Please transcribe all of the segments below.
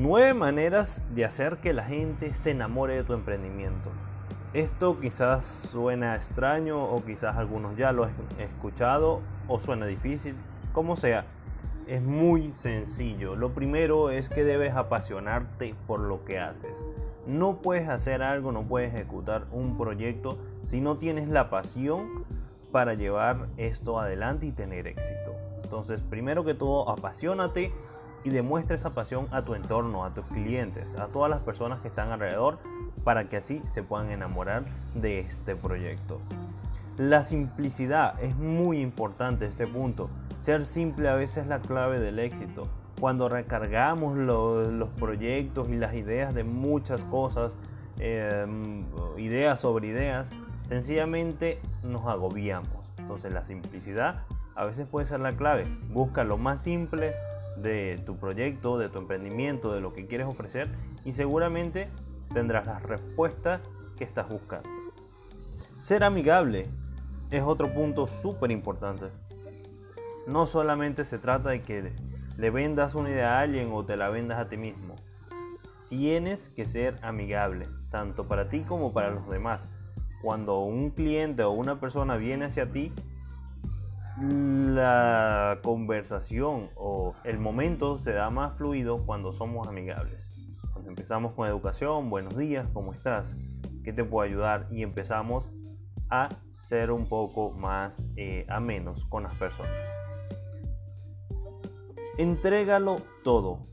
Nueve maneras de hacer que la gente se enamore de tu emprendimiento. Esto quizás suena extraño o quizás algunos ya lo han escuchado o suena difícil, como sea. Es muy sencillo. Lo primero es que debes apasionarte por lo que haces. No puedes hacer algo, no puedes ejecutar un proyecto si no tienes la pasión para llevar esto adelante y tener éxito. Entonces, primero que todo, apasionate y demuestra esa pasión a tu entorno, a tus clientes, a todas las personas que están alrededor, para que así se puedan enamorar de este proyecto. La simplicidad es muy importante este punto. Ser simple a veces es la clave del éxito. Cuando recargamos los proyectos y las ideas de muchas cosas, em, ideas sobre ideas, sencillamente nos agobiamos. Entonces la simplicidad a veces puede ser la clave. Busca lo más simple, de tu proyecto, de tu emprendimiento, de lo que quieres ofrecer y seguramente tendrás las respuestas que estás buscando. Ser amigable es otro punto súper importante. No solamente se trata de que le vendas una idea a alguien o te la vendas a ti mismo. Tienes que ser amigable, tanto para ti como para los demás. Cuando un cliente o una persona viene hacia ti, la conversación o el momento se da más fluido cuando somos amigables. Cuando empezamos con educación, buenos días, ¿cómo estás? ¿Qué te puedo ayudar? Y empezamos a ser un poco más eh, amenos con las personas. Entrégalo todo.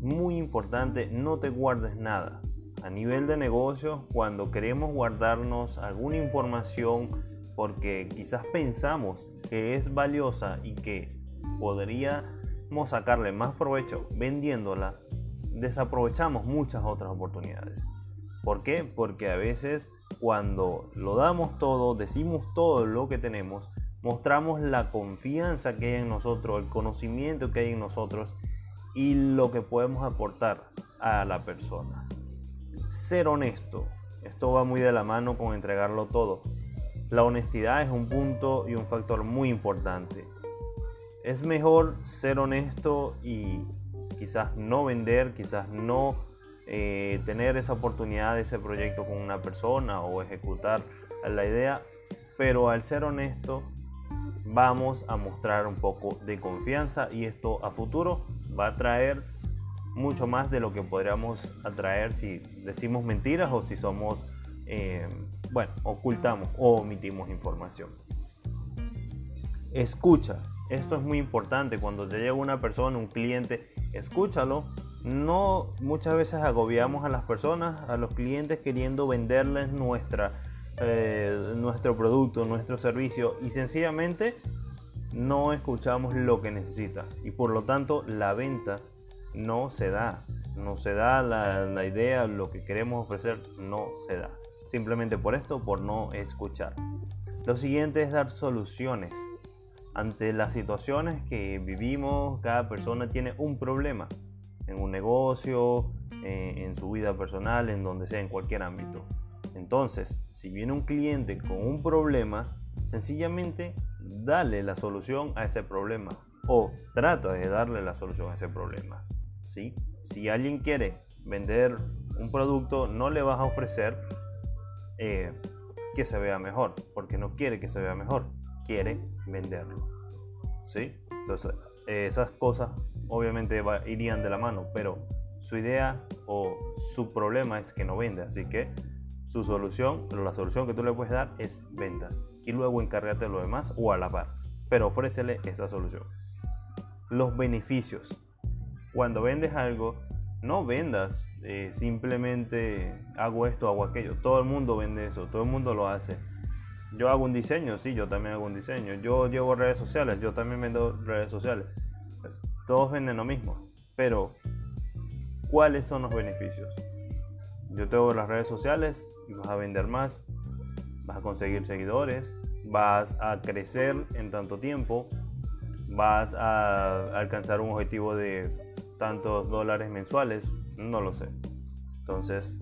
Muy importante, no te guardes nada. A nivel de negocio, cuando queremos guardarnos alguna información porque quizás pensamos que es valiosa y que podríamos sacarle más provecho vendiéndola, desaprovechamos muchas otras oportunidades. ¿Por qué? Porque a veces cuando lo damos todo, decimos todo lo que tenemos, mostramos la confianza que hay en nosotros, el conocimiento que hay en nosotros y lo que podemos aportar a la persona. Ser honesto. Esto va muy de la mano con entregarlo todo. La honestidad es un punto y un factor muy importante. Es mejor ser honesto y quizás no vender, quizás no eh, tener esa oportunidad de ese proyecto con una persona o ejecutar la idea, pero al ser honesto vamos a mostrar un poco de confianza y esto a futuro va a traer mucho más de lo que podríamos atraer si decimos mentiras o si somos eh, bueno, ocultamos o omitimos información. Escucha. Esto es muy importante. Cuando te llega una persona, un cliente, escúchalo. No muchas veces agobiamos a las personas, a los clientes queriendo venderles nuestra, eh, nuestro producto, nuestro servicio y sencillamente no escuchamos lo que necesita y por lo tanto la venta no se da, no se da la, la idea, lo que queremos ofrecer no se da simplemente por esto, por no escuchar. Lo siguiente es dar soluciones. Ante las situaciones que vivimos, cada persona tiene un problema en un negocio, eh, en su vida personal, en donde sea, en cualquier ámbito. Entonces, si viene un cliente con un problema, sencillamente dale la solución a ese problema o trata de darle la solución a ese problema. ¿sí? Si alguien quiere vender un producto, no le vas a ofrecer eh, que se vea mejor, porque no quiere que se vea mejor, quiere venderlo. ¿Sí? Entonces, esas cosas obviamente irían de la mano, pero su idea o su problema es que no vende, así que su solución, la solución que tú le puedes dar es ventas y luego encárgate de lo demás o a la par, pero ofrécele esa solución. Los beneficios. Cuando vendes algo, no vendas eh, simplemente hago esto, hago aquello. Todo el mundo vende eso, todo el mundo lo hace. Yo hago un diseño, sí, yo también hago un diseño. Yo llevo redes sociales, yo también vendo redes sociales. Todos venden lo mismo. Pero, ¿cuáles son los beneficios? Yo tengo las redes sociales y vas a vender más, vas a conseguir seguidores, vas a crecer en tanto tiempo, vas a alcanzar un objetivo de tantos dólares mensuales, no lo sé. Entonces,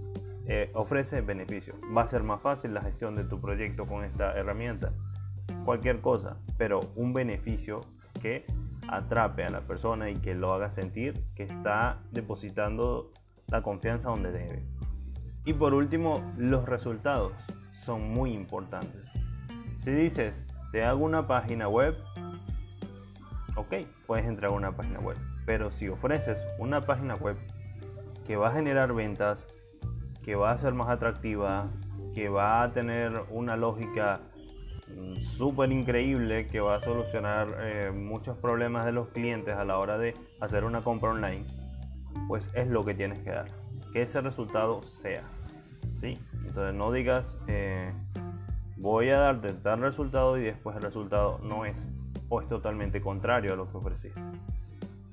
eh, ofrece beneficios. Va a ser más fácil la gestión de tu proyecto con esta herramienta. Cualquier cosa, pero un beneficio que atrape a la persona y que lo haga sentir que está depositando la confianza donde debe. Y por último, los resultados son muy importantes. Si dices, te hago una página web, ok, puedes entrar a una página web. Pero si ofreces una página web que va a generar ventas, que va a ser más atractiva, que va a tener una lógica súper increíble, que va a solucionar eh, muchos problemas de los clientes a la hora de hacer una compra online, pues es lo que tienes que dar. Que ese resultado sea. ¿sí? Entonces no digas, eh, voy a darte tal resultado y después el resultado no es o es totalmente contrario a lo que ofreciste.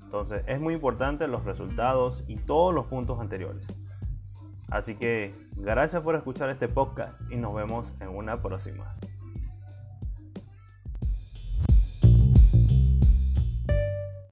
Entonces es muy importante los resultados y todos los puntos anteriores. Así que gracias por escuchar este podcast y nos vemos en una próxima.